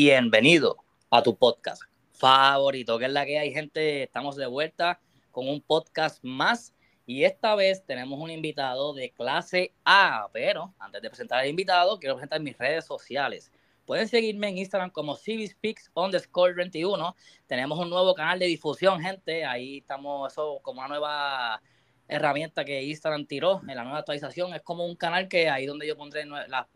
Bienvenido a tu podcast favorito, que es la que hay gente, estamos de vuelta con un podcast más y esta vez tenemos un invitado de clase A, pero antes de presentar al invitado, quiero presentar mis redes sociales. Pueden seguirme en Instagram como CiviSpeaks underscore 21. Tenemos un nuevo canal de difusión, gente. Ahí estamos, eso como una nueva herramienta que Instagram tiró en la nueva actualización. Es como un canal que ahí donde yo pondré la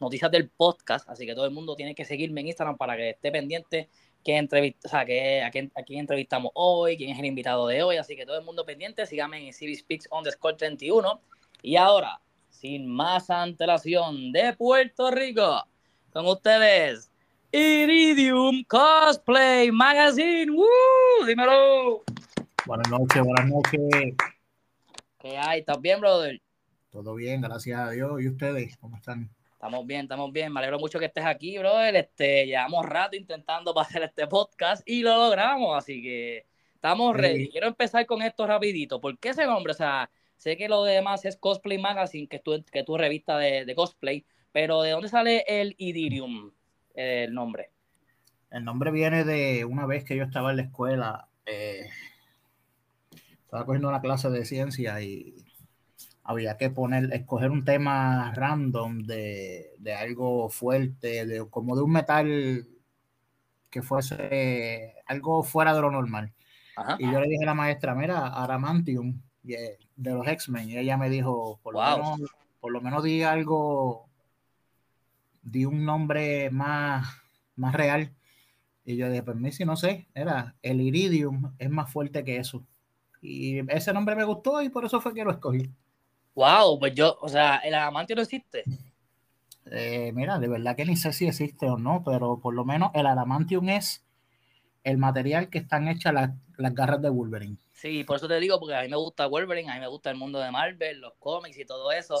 noticias del podcast, así que todo el mundo tiene que seguirme en Instagram para que esté pendiente que entrevista, o sea, a, quién, a quién entrevistamos hoy, quién es el invitado de hoy, así que todo el mundo pendiente, síganme en CBSpeaks underscore 31. Y ahora, sin más antelación, de Puerto Rico, con ustedes, Iridium Cosplay Magazine. ¡Woo! Dímelo. Buenas noches, buenas noches. ¿Qué hay? ¿Estás bien, brother? Todo bien, gracias a Dios. ¿Y ustedes cómo están? Estamos bien, estamos bien. Me alegro mucho que estés aquí, brother. Este, llevamos rato intentando hacer este podcast y lo logramos, así que estamos ready. Quiero empezar con esto rapidito. ¿Por qué ese nombre? O sea, sé que lo demás es Cosplay Magazine, que es tu, que tu revista de, cosplay, pero ¿de dónde sale el Idirium, el nombre? El nombre viene de una vez que yo estaba en la escuela, eh, estaba cogiendo una clase de ciencia y había que poner, escoger un tema random de, algo fuerte, de, como de un metal que fuese algo fuera de lo normal. Y yo le dije a la maestra, mira, Aramantium, de los X-Men, y ella me dijo, por, lo menos, por lo menos di algo, di un nombre más, más real. Y yo dije, pues mí si no sé, era el Iridium, es más fuerte que eso. Y ese nombre me gustó y por eso fue que lo escogí. Wow, pues yo, o sea, el adamantio no existe. Eh, mira, de verdad que ni sé si existe o no, pero por lo menos el adamantium es el material que están hechas las, garras de Wolverine. Sí, por eso te digo, porque a mí me gusta Wolverine, a mí me gusta el mundo de Marvel, los cómics y todo eso.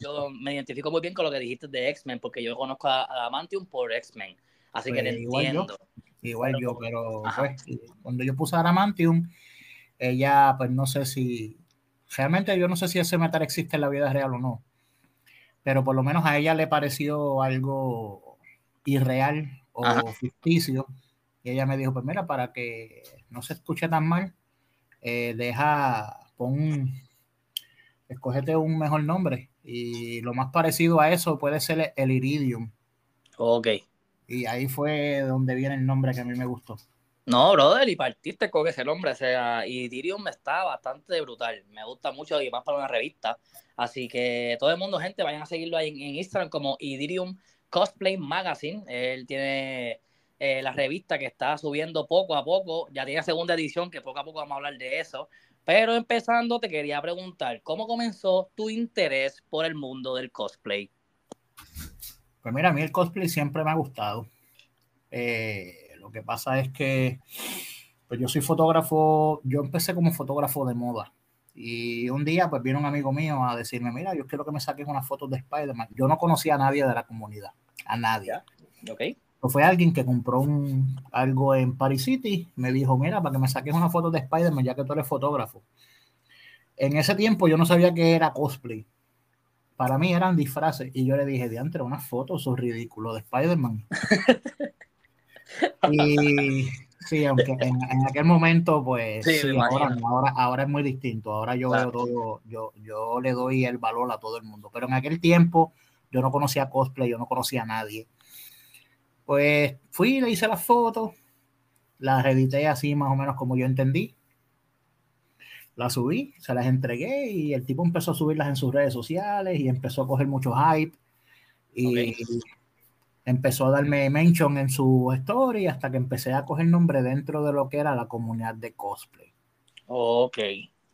Yo me identifico muy bien con lo que dijiste de X-Men, porque yo conozco a Adamantium por X-Men. Así que pues, te igual entiendo. Yo, igual yo, pero pues, cuando yo puse Adamantium, ella, pues no sé si Realmente yo no sé si ese metal existe en la vida real o no, pero por lo menos a ella le pareció algo irreal o ficticio. Y ella me dijo, pues mira, para que no se escuche tan mal, eh, deja, pon, escógete un mejor nombre. Y lo más parecido a eso puede ser el Iridium. Ok. Y ahí fue donde viene el nombre que a mí me gustó. No, brother, y partiste con ese nombre, o sea, y Dirium está bastante brutal, me gusta mucho y más para una revista, así que todo el mundo, gente, vayan a seguirlo ahí en, Instagram como Idirium Cosplay Magazine, él tiene eh, la revista que está subiendo poco a poco, ya tiene segunda edición, que poco a poco vamos a hablar de eso, pero empezando te quería preguntar, ¿cómo comenzó tu interés por el mundo del cosplay? Pues mira, a mí el cosplay siempre me ha gustado. Eh, lo que pasa es que pues yo soy fotógrafo, yo empecé como fotógrafo de moda. Y un día pues vino un amigo mío a decirme, mira, yo quiero que me saques unas fotos de Spider-Man. Yo no conocía a nadie de la comunidad, a nadie. Ok. Pues fue alguien que compró un, algo en Paris City, me dijo, mira, para que me saques una foto de Spider-Man, ya que tú eres fotógrafo. En ese tiempo yo no sabía que era cosplay. Para mí eran disfraces. Y yo le dije, diantre, unas fotos son ridículo de Spider-Man. Y sí, aunque en, aquel momento, pues ahora, ahora, es muy distinto. Ahora yo veo todo, yo, yo le doy el valor a todo el mundo. Pero en aquel tiempo yo no conocía cosplay, yo no conocía a nadie. Pues fui, le hice las fotos, las edité así más o menos como yo entendí. Las subí, se las entregué y el tipo empezó a subirlas en sus redes sociales y empezó a coger mucho hype. Y empezó a darme mention en su story hasta que empecé a coger nombre dentro de lo que era la comunidad de cosplay. Ok.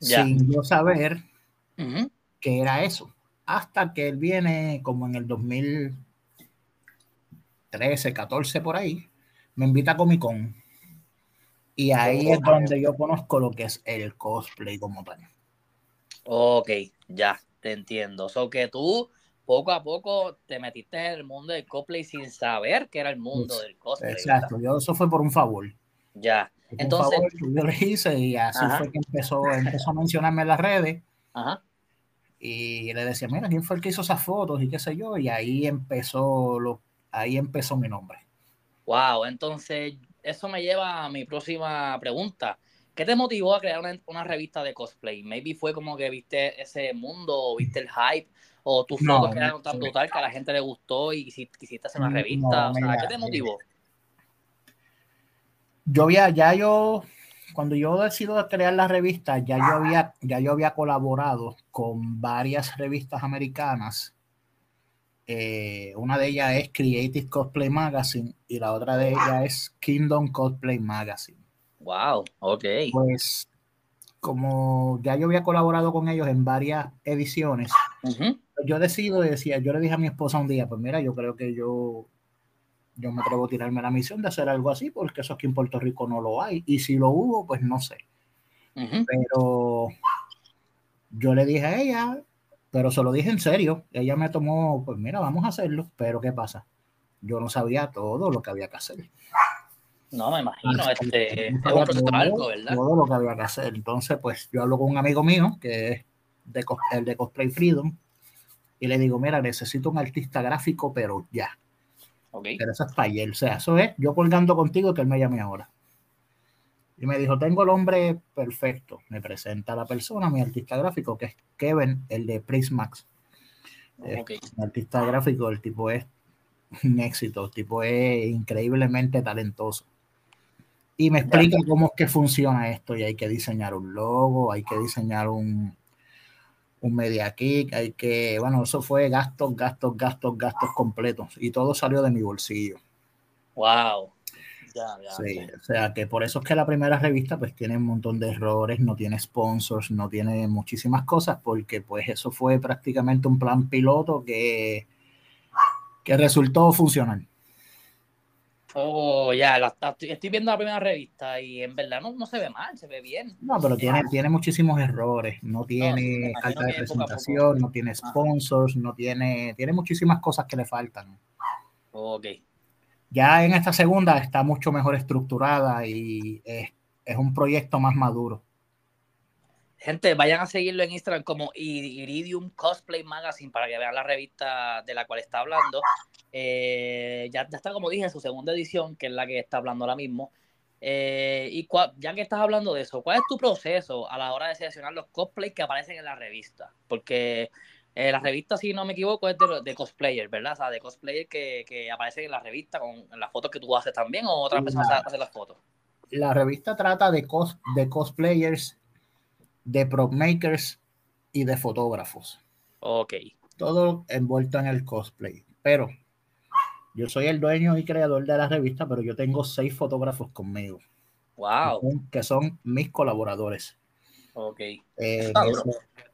Sin yo saber qué era eso. Hasta que él viene como en el 2013, 14 por ahí, me invita a Comic Con. Y ahí es donde yo conozco lo que es el cosplay como tal. Ok, ya, te entiendo. O so que tú poco a poco te metiste en el mundo del cosplay sin saber que era el mundo del cosplay. Exacto, yo eso fue por un favor. Ya. Entonces, yo le hice y así fue que empezó, empezó a mencionarme en las redes. Ajá. Y le decía, mira, ¿quién fue el que hizo esas fotos? Y qué sé yo. Y ahí empezó lo, ahí empezó mi nombre. Wow, entonces eso me lleva a mi próxima pregunta. ¿Qué te motivó a crear una, revista de cosplay? Maybe fue como que viste ese mundo, viste el hype, o tus fotos quedaron tan brutal que a la gente le gustó y quisiste hacer una revista. o sea, ¿qué te motivó? Yo había, ya yo, cuando yo decido crear la revista, ya yo había, ya yo había colaborado con varias revistas americanas. Eh, una de ellas es Creative Cosplay Magazine y la otra de ellas es Kingdom Cosplay Magazine. Wow, ok. Pues como ya yo había colaborado con ellos en varias ediciones, yo decido, decía, yo le dije a mi esposa un día, pues mira, yo creo que yo, yo me atrevo a tirarme la misión de hacer algo así, porque eso aquí en Puerto Rico no lo hay, y si lo hubo, pues no sé. Pero yo le dije a ella, pero se lo dije en serio, ella me tomó, pues mira, vamos a hacerlo, pero ¿qué pasa? Yo no sabía todo lo que había que hacer. No, me imagino, este, es un algo, ¿verdad? Todo lo que había que hacer. Entonces, pues yo hablo con un amigo mío, que es de, el de Cosplay Freedom, y le digo, mira, necesito un artista gráfico, pero ya. Okay. Pero eso es para él. O sea, eso es yo colgando contigo que él me llame ahora. Y me dijo, tengo el hombre perfecto. Me presenta a la persona, mi artista gráfico, que es Kevin, el de Prismax. Okay. artista gráfico, el tipo es un éxito, el tipo es increíblemente talentoso y me explica cómo es que funciona esto y hay que diseñar un logo, hay que diseñar un, un media kit, hay que, bueno, eso fue gastos, gastos, gastos, gastos completos y todo salió de mi bolsillo. Wow. sí, o sea que por eso es que la primera revista pues tiene un montón de errores, no tiene sponsors, no tiene muchísimas cosas, porque pues eso fue prácticamente un plan piloto que, que resultó funcionar. Oh, ya, estoy viendo la primera revista y en verdad no, se ve mal, se ve bien. No, pero tiene, tiene muchísimos errores. No tiene alta de presentación, no tiene sponsors, no tiene, tiene muchísimas cosas que le faltan. Ok. Ya en esta segunda está mucho mejor estructurada y es, es un proyecto más maduro. Gente, vayan a seguirlo en Instagram como Iridium Cosplay Magazine para que vean la revista de la cual está hablando. Eh, ya, está, como dije, en su segunda edición, que es la que está hablando ahora mismo. Eh, y ya que estás hablando de eso, ¿cuál es tu proceso a la hora de seleccionar los cosplays que aparecen en la revista? Porque eh, la revista, si no me equivoco, es de, de cosplayer, ¿verdad? O sea, de cosplayer que, que aparecen en la revista con las fotos que tú haces también o otras personas hacen las fotos. La revista trata de, cos, de cosplayers de prop makers y de fotógrafos. Ok. Todo envuelto en el cosplay. Pero yo soy el dueño y creador de la revista, pero yo tengo seis fotógrafos conmigo. Wow. Que son, mis colaboradores. Ok. Eh,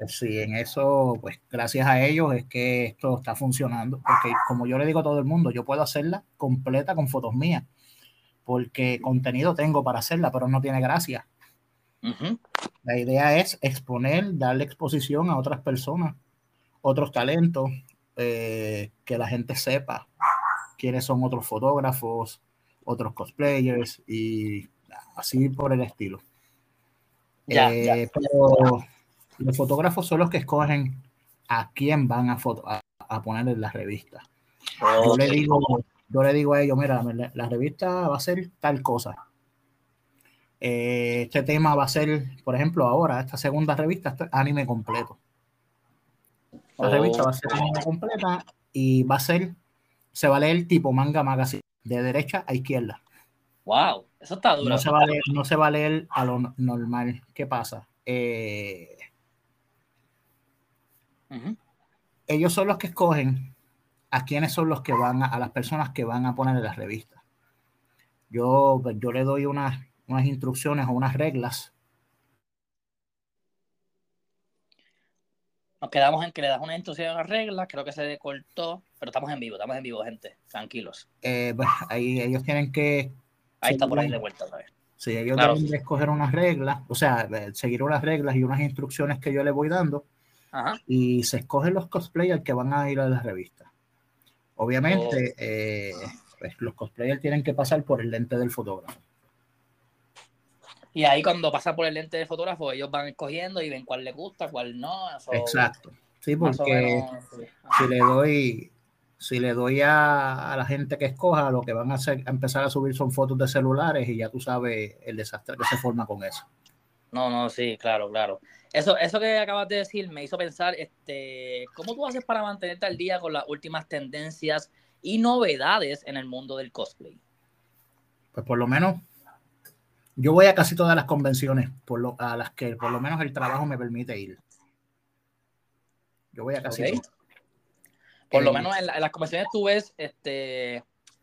sí, en eso, pues gracias a ellos es que esto está funcionando. Porque como yo le digo a todo el mundo, yo puedo hacerla completa con fotos mías. Porque contenido tengo para hacerla, pero no tiene gracia. La idea es exponer, darle exposición a otras personas, otros talentos, eh, que la gente sepa quiénes son otros fotógrafos, otros cosplayers y así por el estilo. Eh, pero los fotógrafos son los que escogen a quién van a, a, poner en la revista. Yo, le digo, yo le digo a ellos, mira, la revista va a ser tal cosa eh, este tema va a ser, por ejemplo, ahora, esta segunda revista, anime completo. La revista va a ser anime completa y va a ser, se va a leer tipo manga magazine, de derecha a izquierda. Wow, eso está duro. No se va a leer, no se va a, leer a lo normal. ¿Qué pasa? Eh, ellos son los que escogen a quiénes son los que van a, a las personas que van a poner en la revista. Yo, pues, yo le doy una unas instrucciones o unas reglas. Nos quedamos en que le das una instrucción a las reglas, creo que se cortó, pero estamos en vivo, estamos en vivo, gente, tranquilos. Eh, pues ahí ellos tienen que... Ahí está por ahí de vuelta otra vez. Sí, ellos tienen que escoger unas reglas, o sea, seguir unas reglas y unas instrucciones que yo les voy dando. Y se escogen los cosplayers que van a ir a la revista. Obviamente, oh. eh, pues los cosplayers tienen que pasar por el lente del fotógrafo. Y ahí cuando pasa por el lente de fotógrafo, ellos van escogiendo y ven cuál les gusta, cuál no. Exacto. Sí, porque si le doy, si le doy a, la gente que escoja, lo que van a hacer, a empezar a subir son fotos de celulares y ya tú sabes el desastre que se forma con eso. No, no, sí, claro, claro. Eso, eso que acabas de decir me hizo pensar, este, ¿cómo tú haces para mantenerte al día con las últimas tendencias y novedades en el mundo del cosplay? Pues por lo menos, yo voy a casi todas las convenciones por lo, a las que por lo menos el trabajo me permite ir. Yo voy a casi todas. Por lo eh, menos en, las convenciones tú ves, este,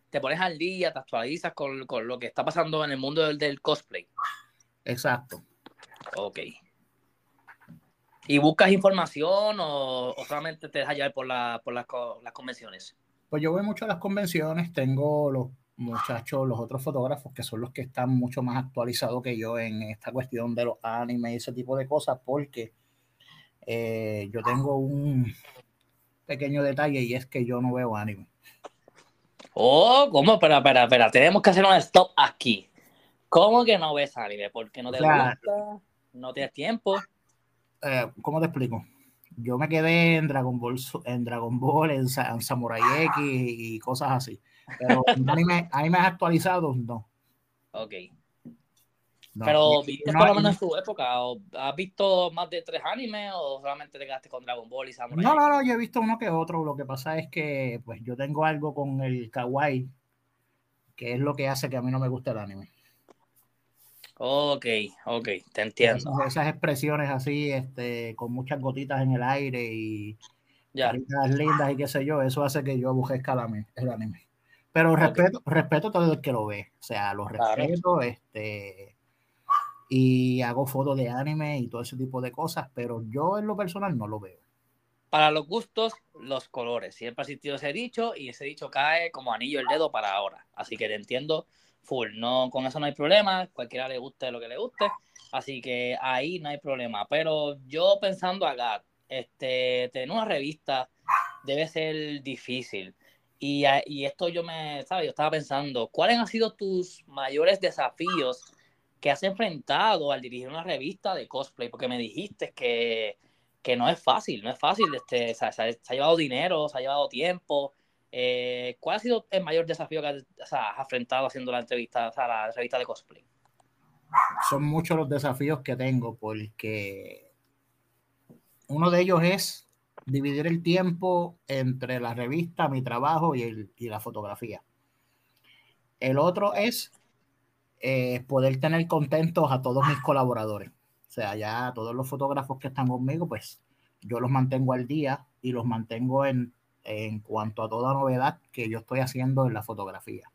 te pones al día, te actualizas con, lo que está pasando en el mundo del, cosplay. Exacto. Ok. ¿Y buscas información o, solamente te dejas llevar por, la, por las, convenciones? Pues yo voy mucho a las convenciones, tengo los muchachos, los otros fotógrafos que son los que están mucho más actualizados que yo en esta cuestión de los animes y ese tipo de cosas, porque eh, yo tengo un, pequeño detalle y es que yo no veo anime. Oh, ¿cómo? Espera, espera, espera. Tenemos que hacer un stop aquí. ¿Cómo que no ves anime? ¿Porque no te gusta? ¿No tienes tiempo? Eh, ¿Cómo te explico? Yo me quedé en Dragon Ball, en Dragon Ball, en, Samurai X y cosas así. Pero anime, animes actualizados, no. Ok. Pero viste por lo menos en su época, ¿o ¿has visto más de tres animes o solamente te quedaste con Dragon Ball y Samurai? No, no, no, yo he visto uno que otro. Lo que pasa es que pues yo tengo algo con el kawaii, que es lo que hace que a mí no me guste el anime. Ok, ok, te entiendo. Esas, expresiones así, este, con muchas gotitas en el aire y ya. lindas y qué sé yo, eso hace que yo aborrezca el anime. Pero respeto, respeto a todo el que lo ve. O sea, lo respeto, este y hago fotos de anime y todo ese tipo de cosas, pero yo en lo personal no lo veo. Para los gustos, los colores. Siempre ha existido ese dicho y ese dicho cae como anillo el dedo para ahora. Así que te entiendo full. No, con eso no hay problema. Cualquiera le guste lo que le guste. Así que ahí no hay problema. Pero yo pensando acá, este, tener una revista debe ser difícil. Y, esto yo me, ¿sabes? Yo estaba pensando, ¿cuáles han sido tus mayores desafíos que has enfrentado al dirigir una revista de cosplay? Porque me dijiste que, no es fácil, no es fácil, este, se, ha llevado dinero, se ha llevado tiempo. Eh, ¿Cuál ha sido el mayor desafío que has, enfrentado haciendo la entrevista, o sea, la revista de cosplay? Son muchos los desafíos que tengo porque uno de ellos es dividir el tiempo entre la revista, mi trabajo y, y la fotografía. El otro es eh, poder tener contentos a todos mis colaboradores. O sea, ya todos los fotógrafos que están conmigo, pues yo los mantengo al día y los mantengo en, en cuanto a toda novedad que yo estoy haciendo en la fotografía.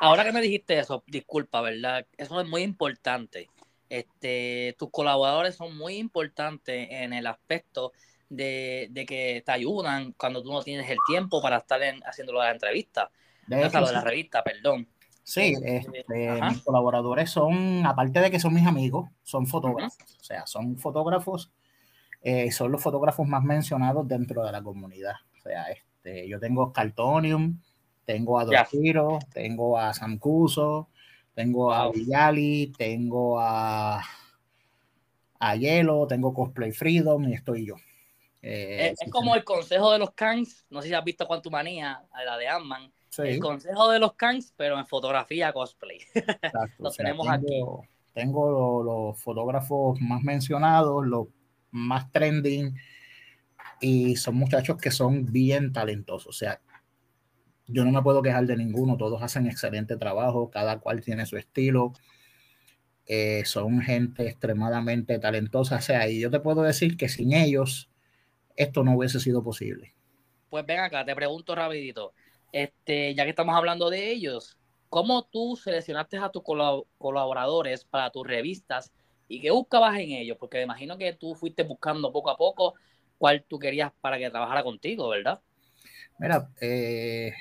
Ahora que me dijiste eso, disculpa, ¿verdad? Eso es muy importante. Este, tus colaboradores son muy importantes en el aspecto de, de, que te ayudan cuando tú no tienes el tiempo para estar en, haciendo la entrevista. De, de la revista, perdón. Sí, este, mis colaboradores son, aparte de que son mis amigos, son fotógrafos. O sea, son fotógrafos, eh, son los fotógrafos más mencionados dentro de la comunidad. O sea, este, yo tengo Cartonium, tengo a Dorfiro, tengo a Sam Cuso, tengo a Villali, tengo a, a Hielo, tengo Cosplay Freedom y estoy yo. Eh, es, como el consejo de los Kans, no sé si has visto Manía, la de Ant-Man el consejo de los Kangs, pero en fotografía cosplay. Lo tenemos tengo, aquí. Tengo los, fotógrafos más mencionados, los más trending, y son muchachos que son bien talentosos. O sea, yo no me puedo quejar de ninguno, todos hacen excelente trabajo, cada cual tiene su estilo. Eh, son gente extremadamente talentosa. O sea, y yo te puedo decir que sin ellos esto no hubiese sido posible. Pues ven acá, te pregunto rapidito. Este, ya que estamos hablando de ellos, ¿cómo tú seleccionaste a tus colaboradores para tus revistas y qué buscabas en ellos? Porque me imagino que tú fuiste buscando poco a poco cuál tú querías para que trabajara contigo, ¿verdad? Mira, eh,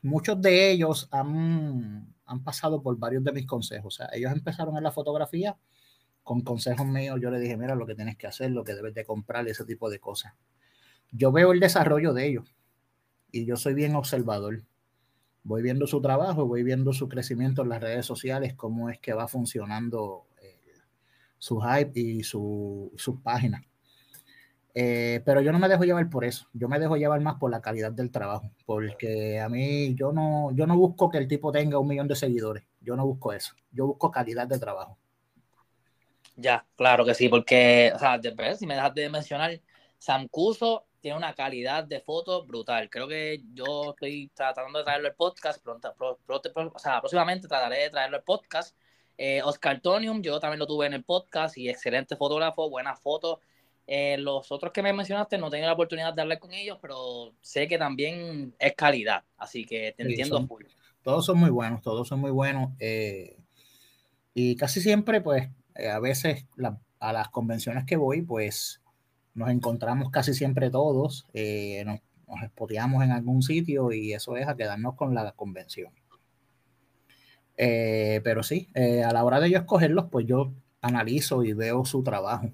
muchos de ellos han, han, pasado por varios de mis consejos. O sea, ellos empezaron en la fotografía con consejos míos. Yo les dije, mira, lo que tienes que hacer, lo que debes de comprar, ese tipo de cosas. Yo veo el desarrollo de ellos y yo soy bien observador. Voy viendo su trabajo, voy viendo su crecimiento en las redes sociales, cómo es que va funcionando eh, su hype y su, sus páginas. Eh, pero yo no me dejo llevar por eso, yo me dejo llevar más por la calidad del trabajo, porque a mí yo no, yo no busco que el tipo tenga un millón de seguidores, yo no busco eso, yo busco calidad de trabajo. Ya, claro que sí, porque, o sea, si me dejas de mencionar, Sam Cuso tiene una calidad de foto brutal. Creo que yo estoy tratando de traerlo al podcast, pronto, o sea, próximamente trataré de traerlo al podcast. Eh, Oscar Tonium, yo también lo tuve en el podcast y excelente fotógrafo, buenas fotos eh, los otros que me mencionaste no tengo la oportunidad de hablar con ellos, pero sé que también es calidad, así que te entiendo. todos son muy buenos, todos son muy buenos. Eh, y casi siempre, pues, eh, a veces a las convenciones que voy, pues, nos encontramos casi siempre todos, nos, nos en algún sitio y eso es a quedarnos con la convención. pero sí, a la hora de yo escogerlos, pues yo analizo y veo su trabajo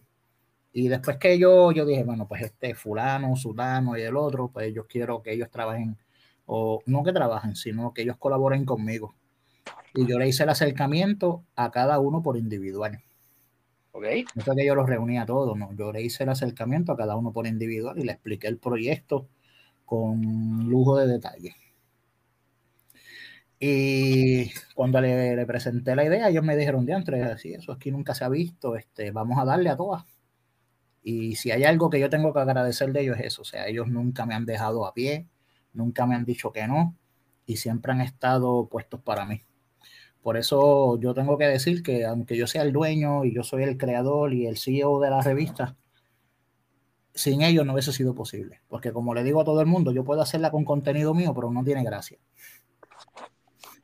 y después que yo, yo dije, bueno, pues este fulano, sulano y el otro, pues yo quiero que ellos trabajen, o no que trabajen, sino que ellos colaboren conmigo. Y yo le hice el acercamiento a cada uno por individual. No fue que yo los reunía a todos, no. Yo le hice el acercamiento a cada uno por individual y le expliqué el proyecto con lujo de detalle. Y cuando le, le presenté la idea, ellos me dijeron, diantre, así, eso aquí nunca se ha visto, este, vamos a darle a todas. Y si hay algo que yo tengo que agradecer de ellos es eso, o sea, ellos nunca me han dejado a pie, nunca me han dicho que no y siempre han estado puestos para mí. Por eso yo tengo que decir que aunque yo sea el dueño y yo soy el creador y el CEO de la revista, sin ellos no hubiese sido posible. Porque como le digo a todo el mundo, yo puedo hacerla con contenido mío, pero no tiene gracia.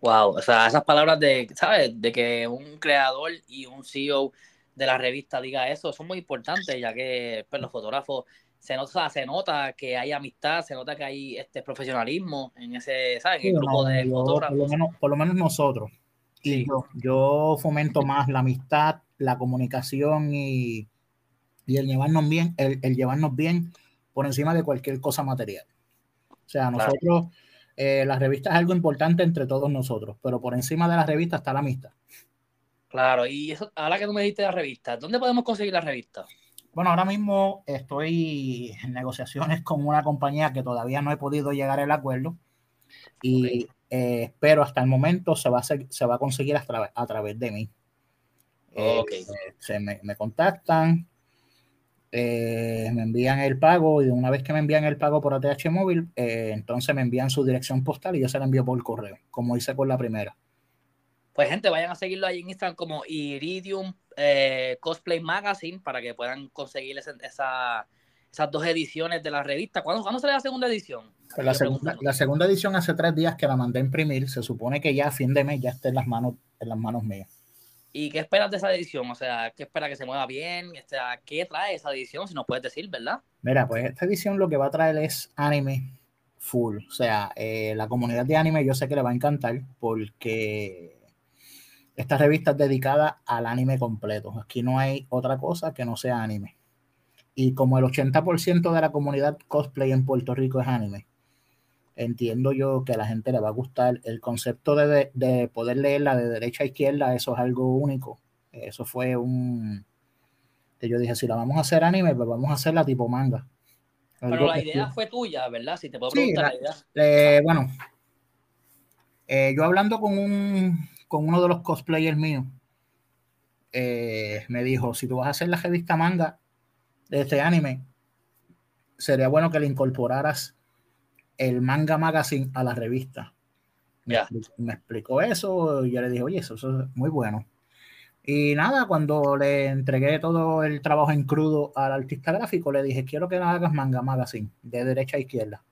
Wow, o sea, esas palabras de, ¿sabes? De que un creador y un CEO de la revista diga eso, son muy importantes, ya que pues, los fotógrafos se nota, se nota que hay amistad, se nota que hay este profesionalismo en ese, ¿sabes? En el grupo de fotógrafos. Por lo, menos, nosotros. Y yo, fomento más la amistad, la comunicación y, el llevarnos bien, el, llevarnos bien por encima de cualquier cosa material. O sea, nosotros, eh, la revista es algo importante entre todos nosotros, pero por encima de la revista está la amistad. Claro, y eso, ahora que tú me dijiste la revista, ¿dónde podemos conseguir la revista? Bueno, ahora mismo estoy en negociaciones con una compañía que todavía no he podido llegar al acuerdo y eh, espero hasta el momento se va a, se va a conseguir a, través de mí. Eh, se me, contactan, eh, me envían el pago y una vez que me envían el pago por ATH móvil, entonces me envían su dirección postal y yo se la envío por correo, como hice con la primera. Pues gente, vayan a seguirlo ahí en Instagram como Iridium Cosplay Magazine para que puedan conseguir esas dos ediciones de la revista. ¿Cuándo, ¿cuándo sale la segunda edición? Pues la, segunda, edición hace tres días que la mandé a imprimir. Se supone que ya a fin de mes ya esté en las manos, en las manos mías. ¿Y qué esperas de esa edición? O sea, ¿qué espera que se mueva bien? ¿Qué trae esa edición? Si nos puedes decir, ¿verdad? Mira, pues esta edición lo que va a traer es anime full. O sea, eh, la comunidad de anime yo sé que le va a encantar porque esta revista es dedicada al anime completo. Aquí no hay otra cosa que no sea anime. Y como el 80% de la comunidad cosplay en Puerto Rico es anime, entiendo yo que a la gente le va a gustar. El concepto de, poder leerla de derecha a izquierda, eso es algo único. Eso fue un... Que yo dije, si la vamos a hacer anime, pues vamos a hacerla tipo manga. Pero la idea fue tuya, ¿verdad? Si te puedo preguntar la, idea. Eh, bueno, eh, yo hablando con un con uno de los cosplayers míos, eh, me dijo, si tú vas a hacer la revista manga de este anime, sería bueno que le incorporaras el manga magazine a la revista. Me, explicó eso y yo le dije, oye, eso, eso, es muy bueno. Y nada, cuando le entregué todo el trabajo en crudo al artista gráfico, le dije, quiero que hagas manga magazine, de derecha a izquierda.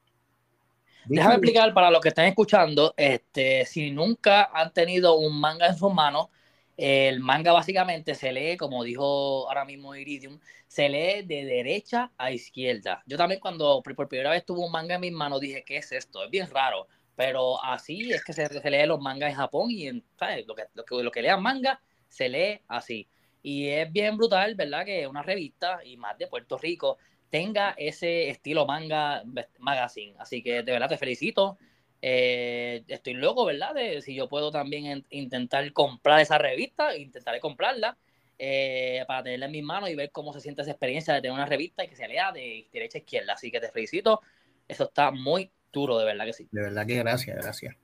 Déjame explicar para los que están escuchando, este, si nunca han tenido un manga en sus manos, el manga básicamente se lee, como dijo ahora mismo Iridium, se lee de derecha a izquierda. Yo también cuando por primera vez tuve un manga en mis manos dije, ¿qué es esto? Es bien raro, pero así es que se, lee los mangas en Japón y en. Lo, que, lo, que, lo que lean manga se lee así. Y es bien brutal, ¿verdad? Que una revista, y más de Puerto Rico, tenga ese estilo manga magazine. Así que de verdad te felicito. Eh, estoy loco, ¿verdad? De si yo puedo también intentar comprar esa revista, intentaré comprarla. eh, para tenerla en mis manos y ver cómo se siente esa experiencia de tener una revista y que se lea de derecha a izquierda. Así que te felicito. Eso está muy duro, de verdad que sí. De verdad que gracias, gracias.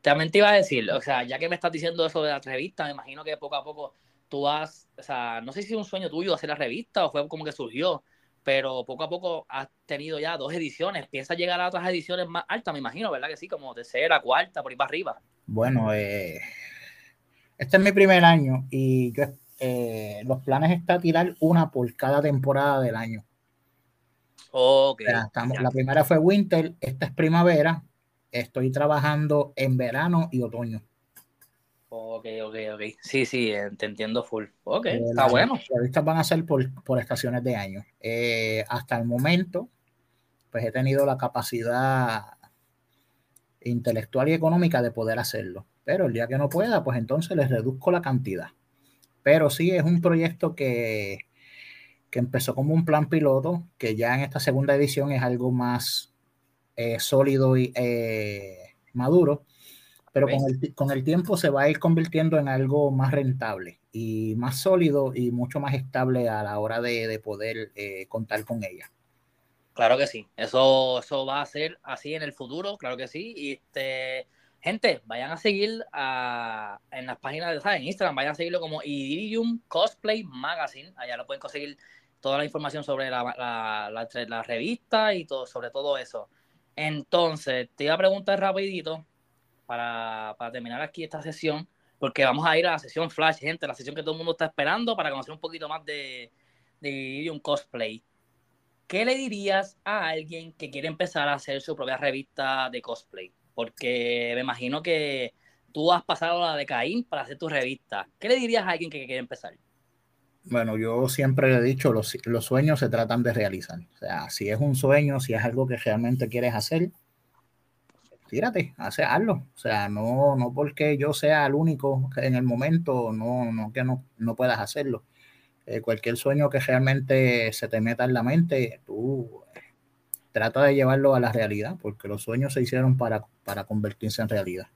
También te iba a decir, o sea, ya que me estás diciendo eso de la revista, me imagino que poco a poco tú vas, o sea, no sé si es un sueño tuyo hacer la revista o fue como que surgió, pero poco a poco has tenido ya dos ediciones. ¿Piensas llegar a otras ediciones más altas? Me imagino, ¿verdad que sí? Como tercera, cuarta, por ahí para arriba. Bueno, eh, este es mi primer año y yo eh, los planes está tirar una por cada temporada del año. Okay, la primera fue winter, esta es primavera, estoy trabajando en verano y otoño. Ok, ok, ok. Sí, sí, eh, te entiendo full. Ok, eh, está bueno. Las revistas van a ser por, por estaciones de año. hasta el momento, pues he tenido la capacidad intelectual y económica de poder hacerlo. Pero el día que no pueda, pues entonces les reduzco la cantidad. Pero sí es un proyecto que, que empezó como un plan piloto, que ya en esta segunda edición es algo más eh, sólido y eh, maduro, pero con el, con el, tiempo se va a ir convirtiendo en algo más rentable y más sólido y mucho más estable a la hora de, de poder eh, contar con ella. Claro que sí, eso, eso va a ser así en el futuro, claro que sí. Y este, Gente, vayan a seguir en las páginas de ¿sabes? en Instagram, vayan a seguirlo como Iridium Cosplay Magazine. Allá lo pueden conseguir toda la información sobre la, la, revista y todo, sobre todo eso. Entonces, te iba a preguntar rapidito para, terminar aquí esta sesión, porque vamos a ir a la sesión Flash, gente, la sesión que todo el mundo está esperando para conocer un poquito más de, de Iridium Cosplay. ¿Qué le dirías a alguien que quiere empezar a hacer su propia revista de cosplay? porque me imagino que tú has pasado la de Caín para hacer tu revista. ¿Qué le dirías a alguien que quiere empezar? Bueno, yo siempre he dicho, los, los sueños se tratan de realizar. O sea, si es un sueño, si es algo que realmente quieres hacer, tírate, hace, hazlo. O sea, no, no porque yo sea el único en el momento, no, no que no, no puedas hacerlo. Eh, cualquier sueño que realmente se te meta en la mente, tú trata de llevarlo a la realidad, porque los sueños se hicieron para, para convertirse en realidad,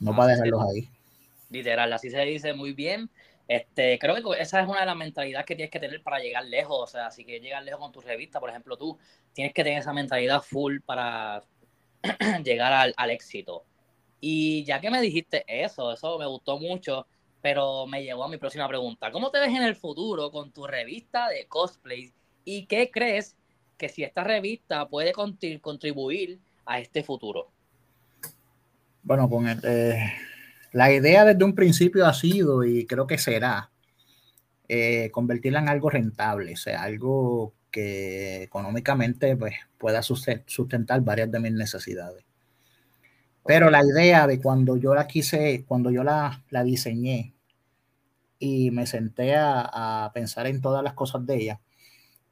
no para dejarlos ahí. Literal, así se dice muy bien. Este, creo que esa es una de las mentalidades que tienes que tener para llegar lejos. O sea, si quieres llegar lejos con tu revista, por ejemplo, tú tienes que tener esa mentalidad full para llegar al, éxito. Y ya que me dijiste eso, eso me gustó mucho, pero me llevó a mi próxima pregunta. ¿Cómo te ves en el futuro con tu revista de cosplay? ¿Y qué crees que si esta revista puede contribuir a este futuro. Bueno, con eh, la idea desde un principio ha sido y creo que será eh, convertirla en algo rentable, o sea, algo que económicamente pues, pueda sustentar varias de mis necesidades. Pero la idea de cuando yo la quise, cuando yo la, la diseñé y me senté a, a pensar en todas las cosas de ella,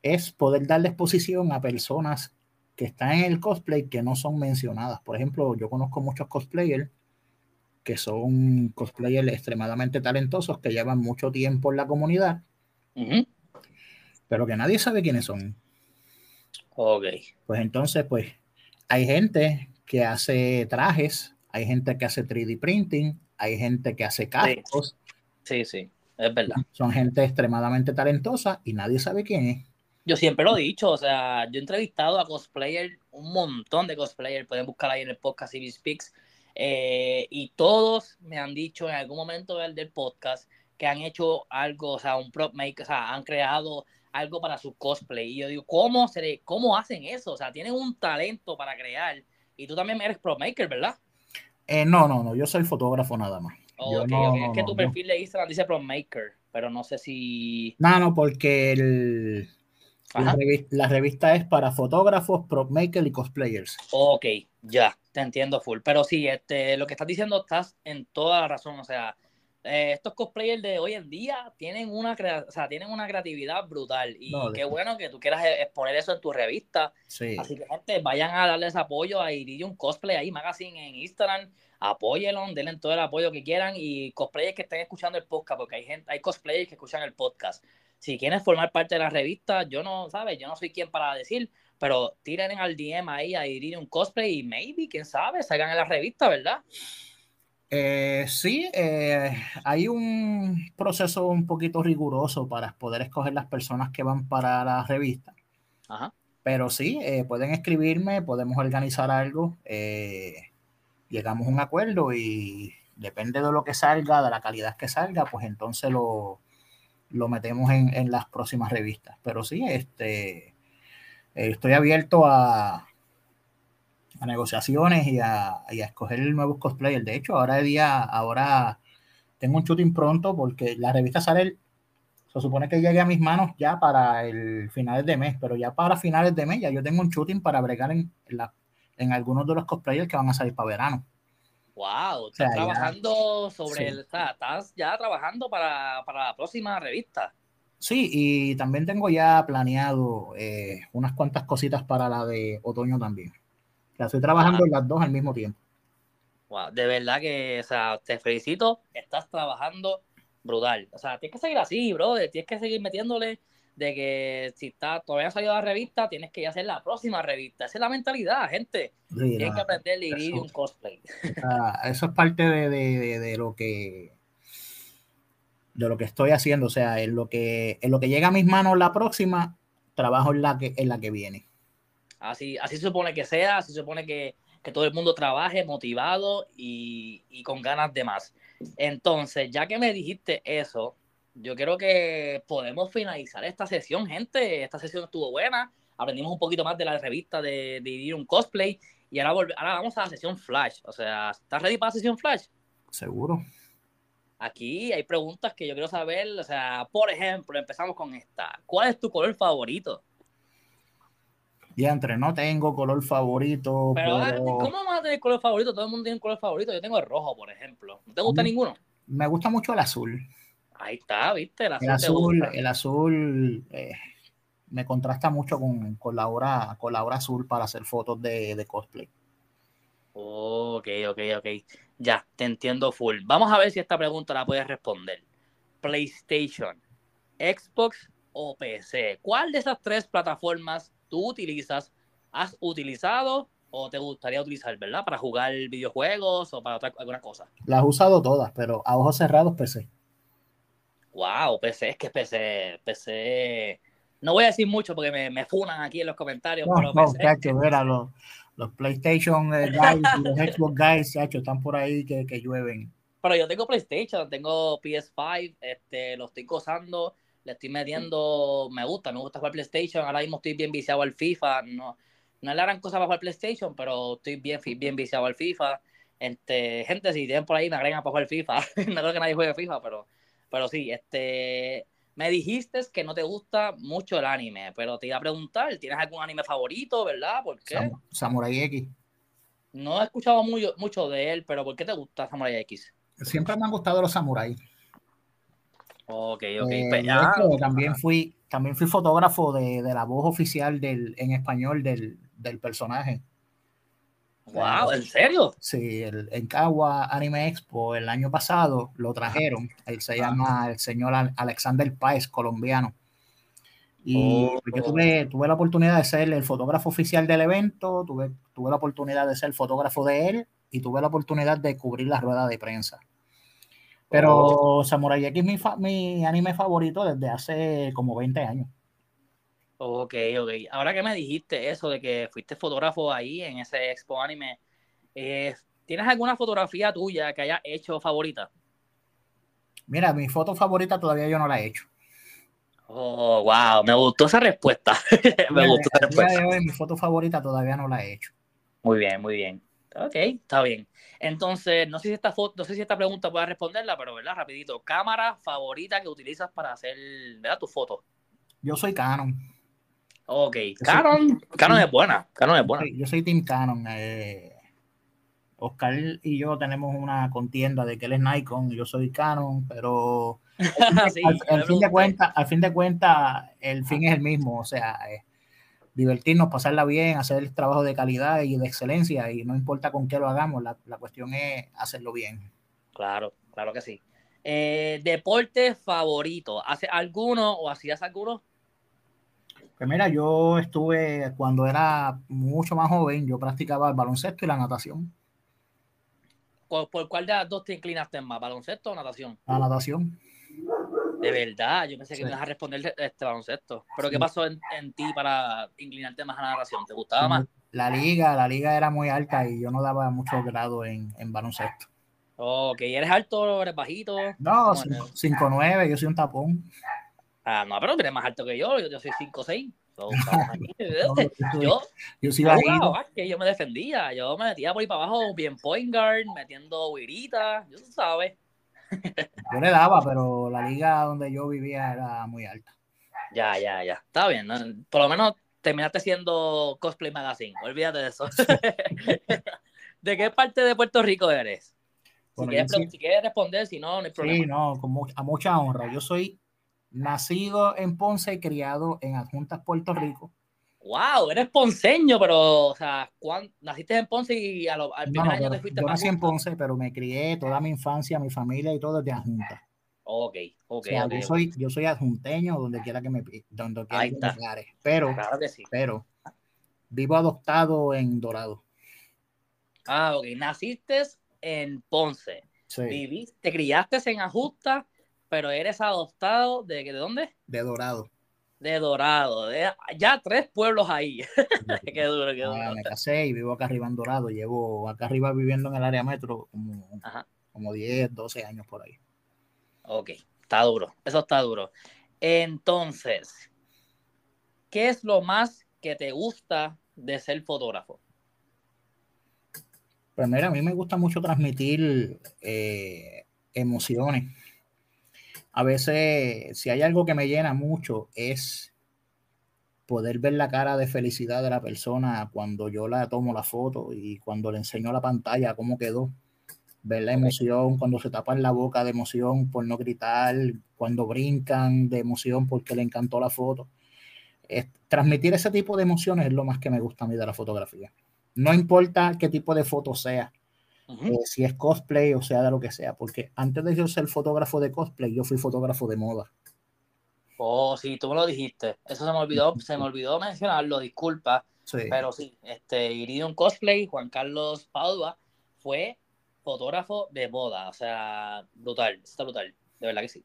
es poder darle exposición a personas que están en el cosplay que no son mencionadas. Por ejemplo, yo conozco muchos cosplayers que son cosplayers extremadamente talentosos que llevan mucho tiempo en la comunidad, pero que nadie sabe quiénes son. Ok. Pues entonces, pues hay gente que hace trajes, hay gente que hace 3D printing, hay gente que hace cascos. Sí, sí, es verdad. Son gente extremadamente talentosa y nadie sabe quién es. Yo siempre lo he dicho, o sea, yo he entrevistado a cosplayers, un montón de cosplayers, pueden buscar ahí en el podcast CB Speaks, eh, y todos me han dicho en algún momento del, del, podcast que han hecho algo, o sea, un prop maker, o sea, han creado algo para su cosplay. Y yo digo, ¿cómo, se, ¿cómo hacen eso? O sea, tienen un talento para crear. Y tú también eres prop maker, ¿verdad? Eh, no, no, no, yo soy fotógrafo nada más. es que tu perfil de Instagram dice prop maker, pero no sé si... No, no, porque el la revista, es para fotógrafos, prop makers y cosplayers. Ok, ya, te entiendo full. Pero sí, este, lo que estás diciendo estás en toda la razón. O sea, eh, estos cosplayers de hoy en día tienen una, o sea, tienen una creatividad brutal. Y qué bueno que tú quieras e, exponer eso en tu revista. Sí. Así que, gente, vayan a darles apoyo a Iridium Cosplay ahí, Magazine en Instagram. Apóyenlo, denle todo el apoyo que quieran. Y cosplayers que estén escuchando el podcast, porque hay gente, hay cosplayers que escuchan el podcast si quieres formar parte de la revista, yo no, ¿sabes? Yo no soy quien para decir, pero tiren al DM ahí a un Cosplay y maybe, quién sabe, salgan en la revista, ¿verdad? Eh, sí, eh, hay un proceso un poquito riguroso para poder escoger las personas que van para la revista. Ajá. Pero sí, eh, pueden escribirme, podemos organizar algo, llegamos a un acuerdo y depende de lo que salga, de la calidad que salga, pues entonces lo, lo metemos en, en, las próximas revistas. Pero sí, este, estoy abierto a, a negociaciones y a, y a escoger nuevos cosplayers. De hecho, ahora día, ahora tengo un shooting pronto porque la revista sale, se supone que llegue a mis manos ya para el finales de mes, pero ya para finales de mes ya yo tengo un shooting para bregar en, la, en algunos de los cosplayers que van a salir para verano. Wow, estás trabajando sobre el, estás ya trabajando para, para, la próxima revista. Sí, y también tengo ya planeado eh, unas cuantas cositas para la de otoño también estoy trabajando en las dos al mismo tiempo. Wow, de verdad que, o sea, te felicito, estás trabajando brutal. O sea, tienes que seguir así, bro, tienes que seguir metiéndole de que si está, todavía ha salido la revista, tienes que hacer la próxima revista. Esa es la mentalidad, gente. tienes que aprender a ir un cosplay. eso es parte de, de, de, lo que de lo que estoy haciendo. O sea, en lo que, en lo que llega a mis manos la próxima, trabajo en la que, en la que viene. Así, así se supone que sea, así se supone que, todo el mundo trabaje motivado y, con ganas de más. Entonces, ya que me dijiste eso, yo creo que podemos finalizar esta sesión, gente. Esta sesión estuvo buena. Aprendimos un poquito más de la revista de, de un cosplay. Y ahora, ahora vamos a la sesión Flash. O sea, ¿estás ready para la sesión Flash? Seguro. Aquí hay preguntas que yo quiero saber. O sea, por ejemplo, empezamos con esta. ¿Cuál es tu color favorito? Entre no tengo color favorito. Pero, ¿cómo vas a tener color favorito? Todo el mundo tiene un color favorito. Yo tengo el rojo, por ejemplo. ¿No te gusta ninguno? Me gusta mucho el azul. Ahí está, ¿viste? El azul, el azul, eh, me contrasta mucho con, con, la hora, con la hora azul para hacer fotos de, de cosplay. Ok, ok, ok. Ya, te entiendo full. Vamos a ver si esta pregunta la puedes responder. PlayStation, Xbox o PC. ¿Cuál de esas tres plataformas tú utilizas, has utilizado o te gustaría utilizar, ¿verdad? Para jugar videojuegos o para otra, alguna cosa. Las he usado todas, pero a ojos cerrados PC. Wow, PC, es que PC, PC. No voy a decir mucho porque me, me funan aquí en los comentarios. No, pero no, PC, los, los, PlayStation eh, guys y los Xbox guys, chacho, están por ahí que, que llueven. Pero yo tengo PlayStation, tengo PS5, este, lo estoy gozando le estoy metiendo, me gusta, me gusta jugar PlayStation, ahora mismo estoy bien viciado al FIFA, no, no le harán cosas para jugar PlayStation, pero estoy bien, bien viciado al FIFA. Este, gente, si tienen por ahí, me agregan para jugar FIFA. no creo que nadie juegue FIFA, pero, pero sí, este, me dijiste que no te gusta mucho el anime, pero te iba a preguntar, ¿tienes algún anime favorito, verdad? ¿Por qué? Samurai X. No he escuchado mucho, mucho de él, pero ¿por qué te gusta Samurai X? Siempre me han gustado los samuráis. Ok, ok. Eh, pues también fui, también fui fotógrafo de, la voz oficial del, en español del, personaje. Wow, ¿en serio? Sí, el, en Cagua Anime Expo el año pasado lo trajeron. Él se llama el señor Alexander Páez, colombiano. Y oh, yo tuve, tuve la oportunidad de ser el fotógrafo oficial del evento, tuve, tuve la oportunidad de ser fotógrafo de él y tuve la oportunidad de cubrir la rueda de prensa. Pero oh. Samurai X es mi, anime favorito desde hace como 20 años. Ok, ok. Ahora que me dijiste eso de que fuiste fotógrafo ahí en ese expo anime, eh, ¿tienes alguna fotografía tuya que haya hecho favorita? Mira, mi foto favorita todavía yo no la he hecho. Oh, wow, me gustó esa respuesta. me gustó esa respuesta. mi foto favorita todavía no la he hecho. Muy bien, muy bien. Ok, está bien. Entonces, no sé si esta foto, no sé si esta pregunta pueda responderla, pero verdad, rapidito. Cámara favorita que utilizas para hacer, ¿verdad? Tu foto. Yo soy Canon. Ok, Canon, Canon es buena, Canon es buena. Yo soy Team Canon. Eh, Oscar y yo tenemos una contienda de que él es Nikon y yo soy Canon, pero al, fin de cuentas, al fin de cuentas, el fin es el mismo, o sea, eh, divertirnos, pasarla bien, hacer el trabajo de calidad y de excelencia y no importa con qué lo hagamos, la, cuestión es hacerlo bien. Claro, claro que sí. Eh, ¿Deporte favorito? ¿Hace alguno o hacías alguno? Pues mira, yo estuve cuando era mucho más joven, yo practicaba el baloncesto y la natación. ¿por cuál de las dos te inclinaste más? ¿Baloncesto o natación? La natación. De verdad, yo pensé que me ibas a responder este baloncesto. Pero ¿qué pasó en, ti para inclinarte más a la natación? ¿Te gustaba más? La liga, la liga era muy alta y yo no daba mucho grado en, en baloncesto. Ok, ¿eres alto, eres bajito? No, 5'9, yo soy un tapón. Ah, no, pero eres más alto que yo, yo, soy 5'6. yo, yo, sí bajito. que yo me defendía, yo me metía por ahí para abajo, bien point guard, metiendo huiritas, yo sabes. Yo le daba, pero la liga donde yo vivía era muy alta. Ya, ya, ya. Está bien. Por lo menos terminaste siendo Cosplay Magazine. Olvídate de eso. ¿De qué parte de Puerto Rico eres? si, quieres, responder, si no, no hay problema. Sí, no, con a mucha honra. Yo soy nacido en Ponce y criado en Adjuntas, Puerto Rico. Wow, eres ponceño, pero, o sea, naciste en Ponce y a lo, al primer año te fuiste Yo nací en Ponce, pero me crié toda mi infancia, mi familia y todo desde Adjunta. Ok, ok. yo, Soy, yo soy adjunteño donde quiera que me donde quiera que me pero, pero vivo adoptado en Dorado. Ah, ok. Naciste en Ponce. Sí. Viviste, te criaste en Ajusta, pero eres adoptado de, ¿de dónde? De Dorado de Dorado. ya tres pueblos ahí. qué duro, qué duro. me casé y vivo acá arriba en Dorado. Llevo acá arriba viviendo en el área metro como, como 10, 12 años por ahí. Ok, está duro. Eso está duro. Entonces, ¿qué es lo más que te gusta de ser fotógrafo? Pues mira, a mí me gusta mucho transmitir eh, emociones a veces, si hay algo que me llena mucho, es poder ver la cara de felicidad de la persona cuando yo la tomo la foto y cuando le enseño la pantalla cómo quedó. Ver la emoción, cuando se tapan la boca de emoción por no gritar, cuando brincan de emoción porque le encantó la foto. transmitir ese tipo de emociones es lo más que me gusta a mí de la fotografía. No importa qué tipo de foto sea, eh, si es cosplay o sea de lo que sea, porque antes de yo ser fotógrafo de cosplay, yo fui fotógrafo de moda. Oh, sí, tú me lo dijiste. Eso se me olvidó, se me olvidó mencionarlo, disculpa. Pero sí, este Iridium Cosplay, Juan Carlos Padua, fue fotógrafo de moda. O sea, brutal, está brutal, de verdad que sí.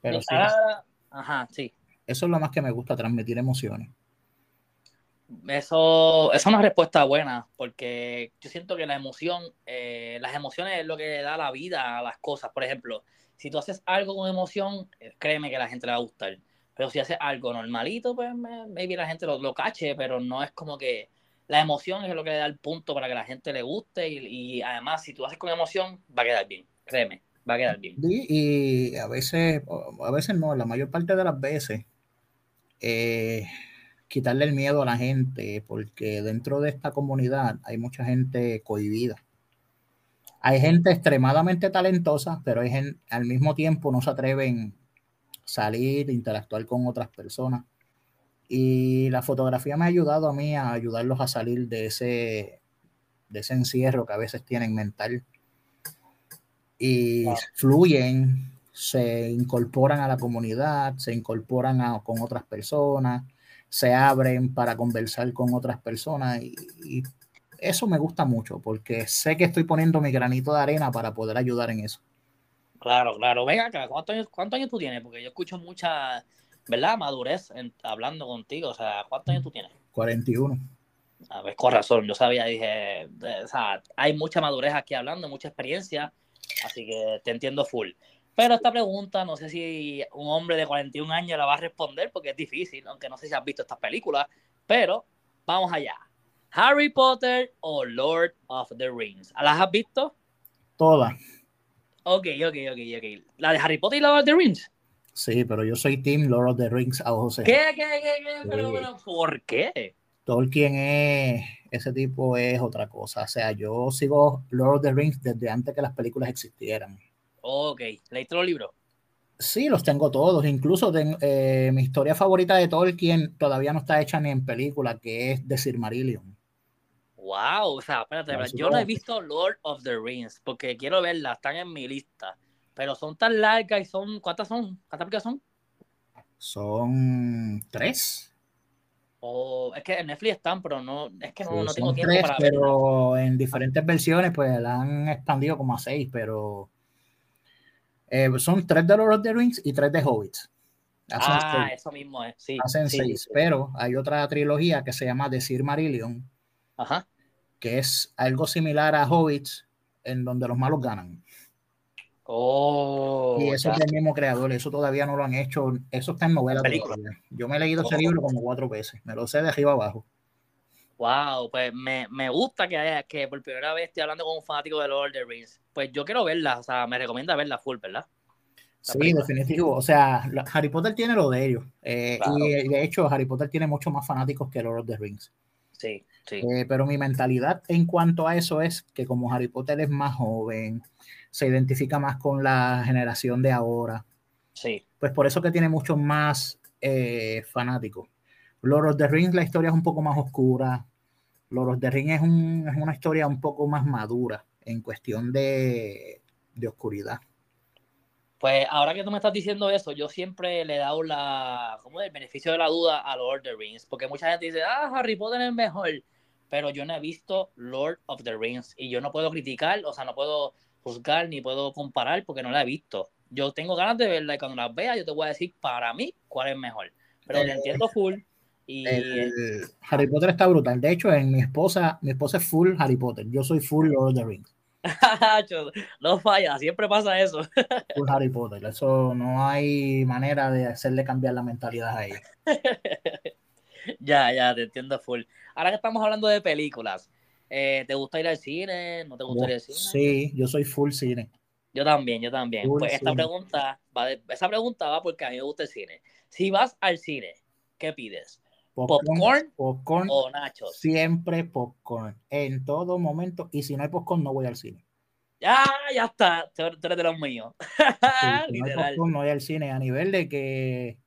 Pero sí. Ajá, sí. Eso es lo más que me gusta, transmitir emociones. Eso, es una respuesta buena, porque yo siento que la emoción, eh, las emociones es lo que da la vida a las cosas. Por ejemplo, si tú haces algo con emoción, eh, créeme que la gente le va a gustar. Pero si haces algo normalito, pues maybe la gente lo, lo cache, pero no es como que la emoción es lo que le da el punto para que la gente le guste y, además si tú haces con emoción, va a quedar bien, créeme, va a quedar bien. Y, a veces, a veces no, la mayor parte de las veces, eh, quitarle el miedo a la gente, porque dentro de esta comunidad hay mucha gente cohibida. Hay gente extremadamente talentosa, pero hay al mismo tiempo no se atreven a salir, interactuar con otras personas. Y la fotografía me ha ayudado a mí a ayudarlos a salir de ese, de ese encierro que a veces tienen mental. Y fluyen, se incorporan a la comunidad, se incorporan con otras personas, se abren para conversar con otras personas y, eso me gusta mucho porque sé que estoy poniendo mi granito de arena para poder ayudar en eso. Claro, claro. Venga ¿cuántos años, cuántos años tú tienes? Porque yo escucho mucha, ¿verdad? Madurez hablando contigo. O sea, ¿cuántos años tú tienes? 41. A ver, con razón. Yo sabía, dije, eh, o sea, hay mucha madurez aquí hablando, mucha experiencia. Así que te entiendo full. Pero esta pregunta, no sé si un hombre de 41 años la va a responder porque es difícil, aunque no sé si has visto estas películas. Pero vamos allá. ¿Harry Potter o Lord of the Rings? ¿Las has visto? Todas. Ok, ok, ok, ok. ¿La de Harry Potter y Lord of the Rings? Sí, pero yo soy Team Lord of the Rings a José. ¿Qué, qué, qué, qué? Pero, pero, ¿por qué? Tolkien es, ese tipo es otra cosa. O sea, yo sigo Lord of the Rings desde antes que las películas existieran. Ok, ¿leíste los libros? Sí, los tengo todos. Incluso eh, mi historia favorita de Tolkien todavía no está hecha ni en película, que es de Sir Marillion. Wow, o sea, espérate, yo no he visto Lord of the Rings porque quiero verlas, están en mi lista, pero son tan largas y son, ¿cuántas son? ¿Cuántas son? Son tres. O es que en Netflix están, pero no, es que no, Sí, no tengo son tiempo tres, para verla. pero en diferentes versiones, pues la han expandido como a seis, pero eh, son tres de Lord of the Rings y tres de Hobbits. Hacen Ah, seis, eso mismo es, sí. hacen sí, seis, sí. pero hay otra trilogía que se llama The Sir Marillion, Ajá. que es algo similar a Hobbits, en donde los malos ganan. Oh, y eso ya. es del mismo creador, eso todavía no lo han hecho, eso está en novela. Yo me he leído ese Oh. libro como cuatro veces, me lo sé de arriba abajo. Wow, pues me, me gusta que, haya- que por primera vez estoy hablando con un fanático de Lord of the Rings. Pues yo quiero verla, o sea, me recomienda verla full, ¿verdad? La Sí, película. definitivo. O sea, Harry Potter tiene lo de ellos. eh, Claro. Y de hecho, Harry Potter tiene mucho más fanáticos que Lord of the Rings. Sí, sí. Eh, pero mi mentalidad en cuanto a eso es que como Harry Potter es más joven, se identifica más con la generación de ahora, Sí. pues por eso que tiene muchos más eh, fanáticos. Lord of the Rings, la historia es un poco más oscura. Lord of the Rings es, un- es una historia un poco más madura en cuestión de, de oscuridad. Pues ahora que tú me estás diciendo eso, yo siempre le he dado la, como el beneficio de la duda a Lord of the Rings, porque mucha gente dice, ah, Harry Potter es mejor, pero yo no he visto Lord of the Rings y yo no puedo criticar, o sea, no puedo juzgar ni puedo comparar porque no la he visto. Yo tengo ganas de verla y cuando la vea yo te voy a decir para mí cuál es mejor. Pero te Eh, entiendo full y El Harry Potter está brutal. De hecho, en mi esposa, mi esposa es full Harry Potter. Yo soy full Lord of the Rings. no falla, siempre pasa eso. Full Harry Potter. Eso no hay manera de hacerle cambiar la mentalidad a ella. ya, ya, te entiendo full. Ahora que estamos hablando de películas, eh, ¿te gusta ir al cine? ¿No te gusta ir al cine? Sí, yo soy full cine. Yo también, yo también. Full Pues esta pregunta, va de- esa pregunta va porque a mí me gusta el cine. Si vas al cine, ¿qué pides? ¿Popcorn popcorn, o nachos? siempre popcorn. En todo momento. Y si no hay popcorn, no voy al cine. Ya, ya está. Tú eres de los míos. Sí, si no hay Literal. popcorn, no voy al cine. A nivel de que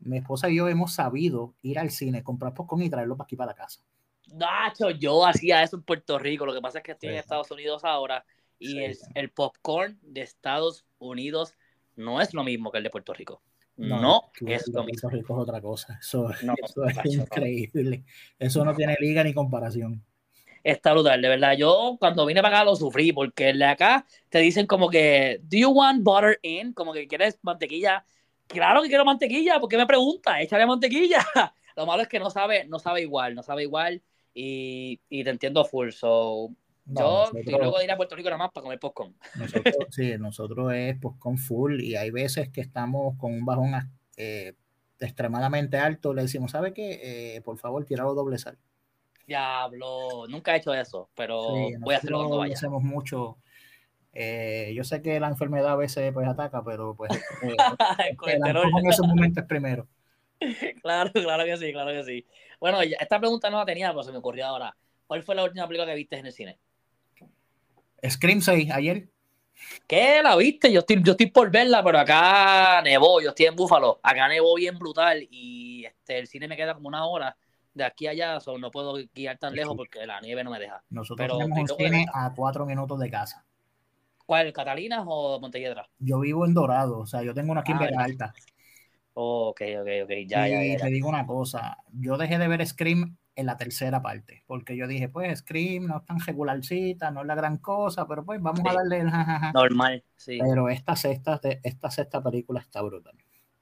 mi esposa y yo hemos sabido ir al cine, comprar popcorn y traerlo para aquí para la casa. Nacho, yo hacía eso en Puerto Rico. Lo que pasa es que estoy en. Estados Unidos ahora y Sí, el, el popcorn de Estados Unidos no es lo mismo que el de Puerto Rico. No, No, es lo mismo. Rico es otra cosa. Eso, No, eso es macho, no. increíble. Eso no tiene liga ni comparación. Está brutal, de verdad. Yo cuando vine para acá lo sufrí porque de acá te dicen como que, ¿Do you want butter in? Como que quieres mantequilla. Claro que quiero mantequilla, ¿por qué me pregunta? Échale mantequilla. Lo malo es que no sabe, no sabe igual, no sabe igual y, y te entiendo full. So, No, yo nosotros- estoy luego de ir a Puerto Rico nada más para comer popcorn. Nosotros, sí, nosotros es con full y hay veces que estamos con un bajón eh, extremadamente alto, le decimos, ¿sabe qué? Eh, por favor, tirado doble sal. Diablo, nunca he hecho eso, pero Sí, voy a hacerlo cuando vaya. hacemos mucho. Eh, yo sé que la enfermedad a veces pues ataca, pero pues en esos momentos primero. Claro, claro que sí, claro que sí. Bueno, esta pregunta no la tenía, pero se me ocurrió ahora. ¿Cuál fue la última película que viste en el cine? Scream 6 ayer. ¿Qué? ¿La viste? Yo estoy, yo estoy por verla, pero acá nevó, yo estoy en Búfalo. Acá nevó bien brutal y este, el cine me queda como una hora de aquí a allá, so no puedo guiar tan lejos porque la nieve no me deja. Nosotros Pero tenemos un cine a cuatro minutos de casa. ¿Cuál? ¿Catalinas o Montelledra? Yo vivo en Dorado, o sea, yo tengo una aquí en Ah, Vega ya. Alta. Ok, ok, ok. Ya, y ya, ya, ya. te digo una cosa, yo dejé de ver Scream en la tercera parte, porque yo dije, pues Scream no es tan regularcita, no es la gran cosa, pero pues vamos a darle el jajaja. Normal, sí. Pero esta sexta, esta sexta película está brutal.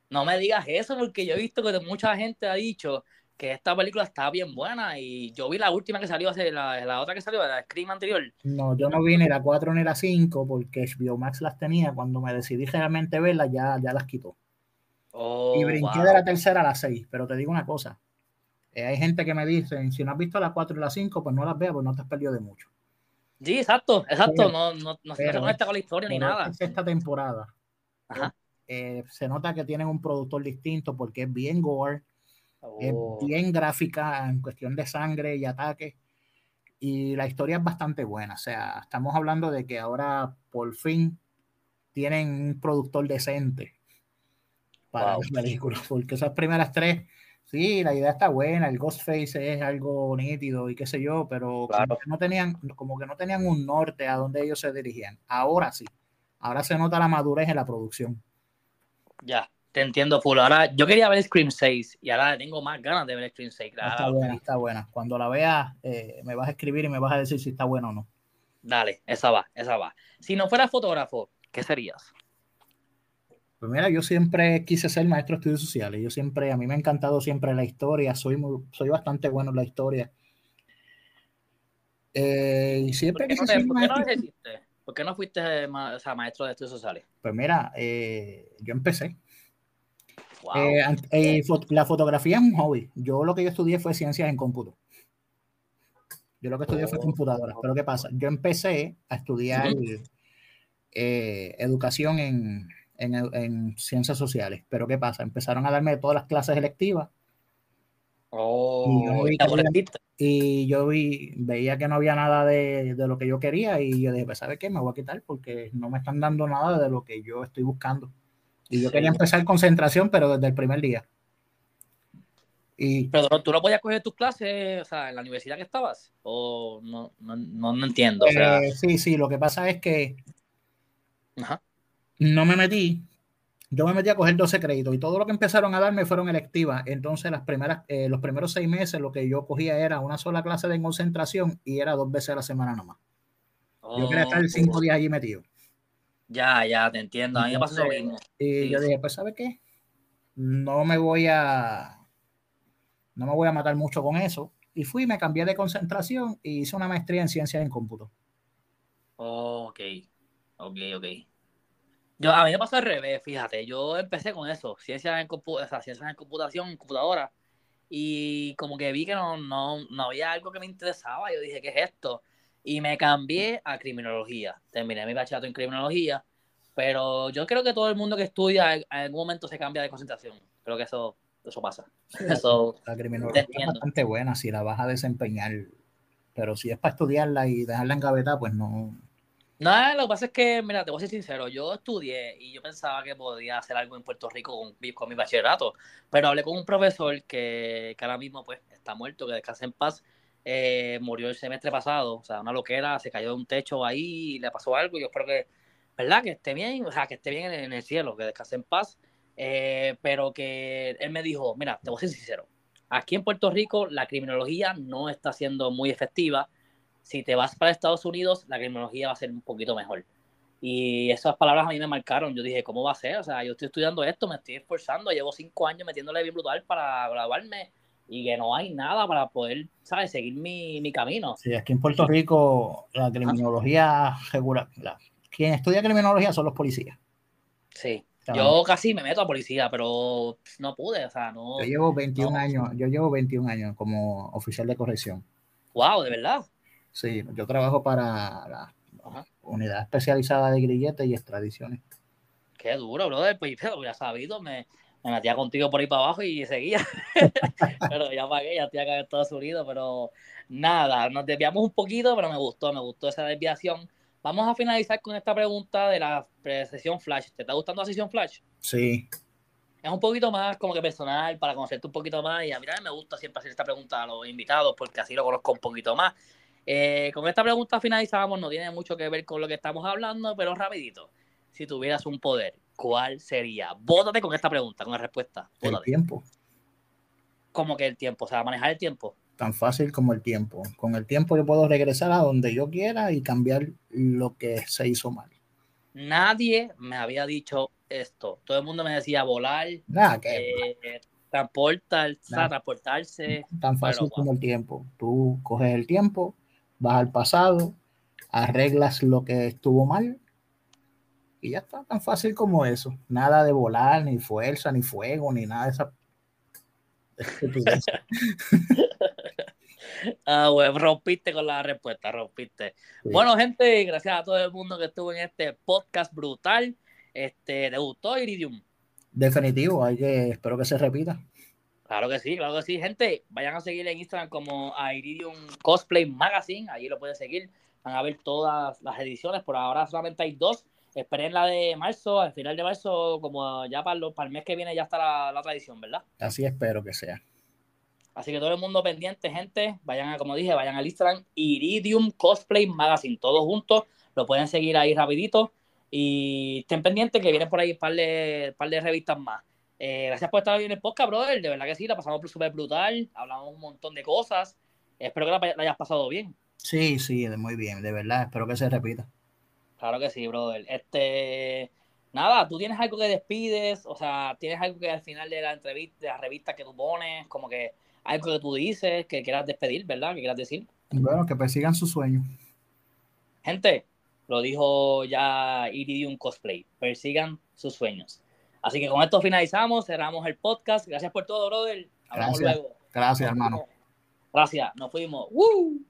No me digas eso porque yo he visto que mucha gente ha dicho que esta película está bien buena y yo vi la última que salió, hace la, la otra que salió, la Scream anterior. No, yo no vi ni la 4 ni la 5 porque HBO Max las tenía. Cuando me decidí realmente verlas, ya, ya las quitó. Oh, y brinqué wow. de la tercera a la 6. Pero te digo una cosa: eh, hay gente que me dice, si no has visto la 4 y la 5, pues no las veas, pues no te has perdido de mucho. Sí, exacto, exacto. Pero- no, no, no, no se pero conecta con la historia ni Pero nada. esta sexta temporada Ajá. eh, se nota que tienen un productor distinto porque es bien gore, es Oh, bien gráfica en cuestión de sangre y ataque. Y la historia es bastante buena. O sea, estamos hablando de que ahora por fin tienen un productor decente para Wow. la película. Porque esas primeras tres, sí, la idea está buena, el Ghostface es algo nítido y qué sé yo, pero Claro. como, que no tenían, como que no tenían un norte a donde ellos se dirigían. Ahora sí. Ahora se nota la madurez en la producción. ya, Te entiendo, full. Ahora, yo quería ver Scream 6 y ahora tengo más ganas de ver Scream 6. Claro. Está buena, está buena. Cuando la veas, eh, me vas a escribir y me vas a decir si está buena o no. Dale, esa va, esa va. Si no fueras fotógrafo, ¿qué serías? Pues mira, yo siempre quise ser maestro de estudios sociales. Yo siempre, a mí me ha encantado siempre la historia. Soy, soy bastante bueno en la historia. Eh, y siempre ¿Por qué, no, ¿por qué no ¿Por qué no fuiste maestro de estudios sociales? Pues mira, eh, yo empecé. Eh, la fotografía es un hobby. Yo lo que yo estudié fue ciencias en cómputo. Yo lo que estudié fue oh, computadora. Pero ¿qué pasa? Yo empecé a estudiar educación en, en, ciencias sociales. Pero ¿qué pasa? Empezaron a darme todas las clases electivas. Oh, y yo, vi, veía que no había nada de, de, lo que yo quería y yo dije, pues, ¿sabes qué? Me voy a quitar porque no me están dando nada de lo que yo estoy buscando. Y yo quería empezar concentración, pero desde el primer día. Y, pero tú no podías coger tus clases, o sea, en la universidad que estabas, o no, no, no, entiendo. Eh, sí, sí, lo que pasa es que no me metí, yo me metí a coger 12 créditos y todo lo que empezaron a darme fueron electivas. Entonces, las primeras, eh, los primeros seis meses lo que yo cogía era una sola clase de concentración y era dos veces a la semana nomás. yo quería estar cinco días allí metido. Ya, ya, te entiendo. A mí me pasó lo mismo. Y yo dije, pues, ¿sabe qué? No me voy a. No me voy a matar mucho con eso. Y fui, me cambié de concentración y hice una maestría en ciencias en cómputo. ok, ok, ok. Yo, a mí me pasó al revés, fíjate. Yo empecé con eso, ciencias en, o sea, ciencias en computación, computadora. Y como que vi que no, no, no había algo que me interesaba. Yo dije, ¿qué es esto? y me cambié a criminología. Terminé mi bachillerato en criminología, pero yo creo que todo el mundo que estudia en algún momento se cambia de concentración. Creo que eso, eso pasa. eso, la criminología es bastante buena si la vas a desempeñar, pero si es para estudiarla y dejarla en gaveta, pues no. No, lo que pasa es que, mira, te voy a ser sincero, yo estudié y yo pensaba que podía hacer algo en Puerto Rico con, con mi bachillerato, pero hablé con un profesor que, que ahora mismo pues está muerto, que descansa en paz, eh, murió el semestre pasado, o sea, una loquera, se cayó de un techo ahí y le pasó algo. Y yo espero que, ¿verdad? Que esté bien, o sea, que esté bien en, el cielo, que descanse en paz. Eh, pero que él me dijo, mira, te voy a ser sincero, aquí en Puerto Rico la criminología no está siendo muy efectiva. Si te vas para Estados Unidos, la criminología va a ser un poquito mejor. Y esas palabras a mí me marcaron. Yo dije, ¿cómo va a ser? O sea, yo estoy estudiando esto, me estoy esforzando, llevo cinco años metiéndole bien brutal para graduarme y que no hay nada para poder, ¿sabes?, seguir mi, mi camino. Sí, aquí en Puerto Rico la criminología regular, quien estudia criminología son los policías. Sí, yo casi me meto a policía, pero no pude, o sea, no. Yo llevo 21 años, yo llevo 21 años como oficial de corrección. Wow, ¿de verdad? Sí, yo trabajo para la unidad especializada de grilletes y extradiciones. Qué duro, brother, pues ya sabido, me, me metía contigo por ahí para abajo y seguía. pero ya pagué, ya estoy acá en Estados Unidos, pero nada, nos desviamos un poquito, pero me gustó, me gustó esa desviación. Vamos a finalizar con esta pregunta de la sesión Flash. ¿Te está gustando la sesión Flash? Sí. Es un poquito más como que personal para conocerte un poquito más y a mí me gusta siempre hacer esta pregunta a los invitados porque así lo conozco un poquito más. Eh, con esta pregunta finalizamos, no tiene mucho que ver con lo que estamos hablando, pero rapidito. Si tuvieras un poder, ¿cuál sería? Bótate con esta pregunta, con la respuesta. El tiempo. ¿Cómo que el tiempo? O sea, manejar el tiempo. Tan fácil como el tiempo. Con el tiempo yo puedo regresar a donde yo quiera y cambiar lo que se hizo mal. Nadie me había dicho esto. Todo el mundo me decía volar, Nada, que, eh, transportar, transportarse. Tan fácil como el tiempo. Tú coges el tiempo, vas al pasado, arreglas lo que estuvo mal y ya está, tan fácil como eso. Nada de volar, ni fuerza, ni fuego, ni nada de esa. ah, bueno, rompiste con la respuesta, rompiste. Bueno, gente, gracias a todo el mundo que estuvo en este podcast brutal. Este, ¿Te gustó Iridium? Definitivo, hay que, espero que se repita. Claro que sí, claro que sí. Gente, vayan a seguir en Instagram como a Iridium Cosplay Magazine, allí lo pueden seguir. Van a ver todas las ediciones, por ahora solamente hay dos esperen la de marzo, al final de marzo, como ya para, para el mes que viene ya está la, tradición, ¿verdad? Así espero que sea. Así que todo el mundo pendiente, gente, vayan a, como dije, vayan al Instagram Iridium Cosplay Magazine, todos juntos, lo pueden seguir ahí rapidito y estén pendientes que vienen por ahí un par de, par de revistas más. Eh, gracias por estar hoy en el podcast, brother. De verdad que sí, la pasamos súper brutal. Hablamos un montón de cosas. Espero que la, la, hayas pasado bien. Sí, sí, muy bien, de verdad. Espero que se repita. Claro que sí, brother. Este, nada, tú tienes algo que despides, o sea, tienes algo que al final de la entrevista, de la revista que tú pones, como que algo que tú dices, que quieras despedir, ¿verdad? Que quieras decir. Bueno, que persigan sus sueños. Gente, lo dijo ya Iridium Cosplay, persigan sus sueños. Así que con esto finalizamos, cerramos el podcast. Gracias por todo, brother. Hablamos Gracias. luego. Gracias, hermano. Gracias, nos fuimos. ¡Woo!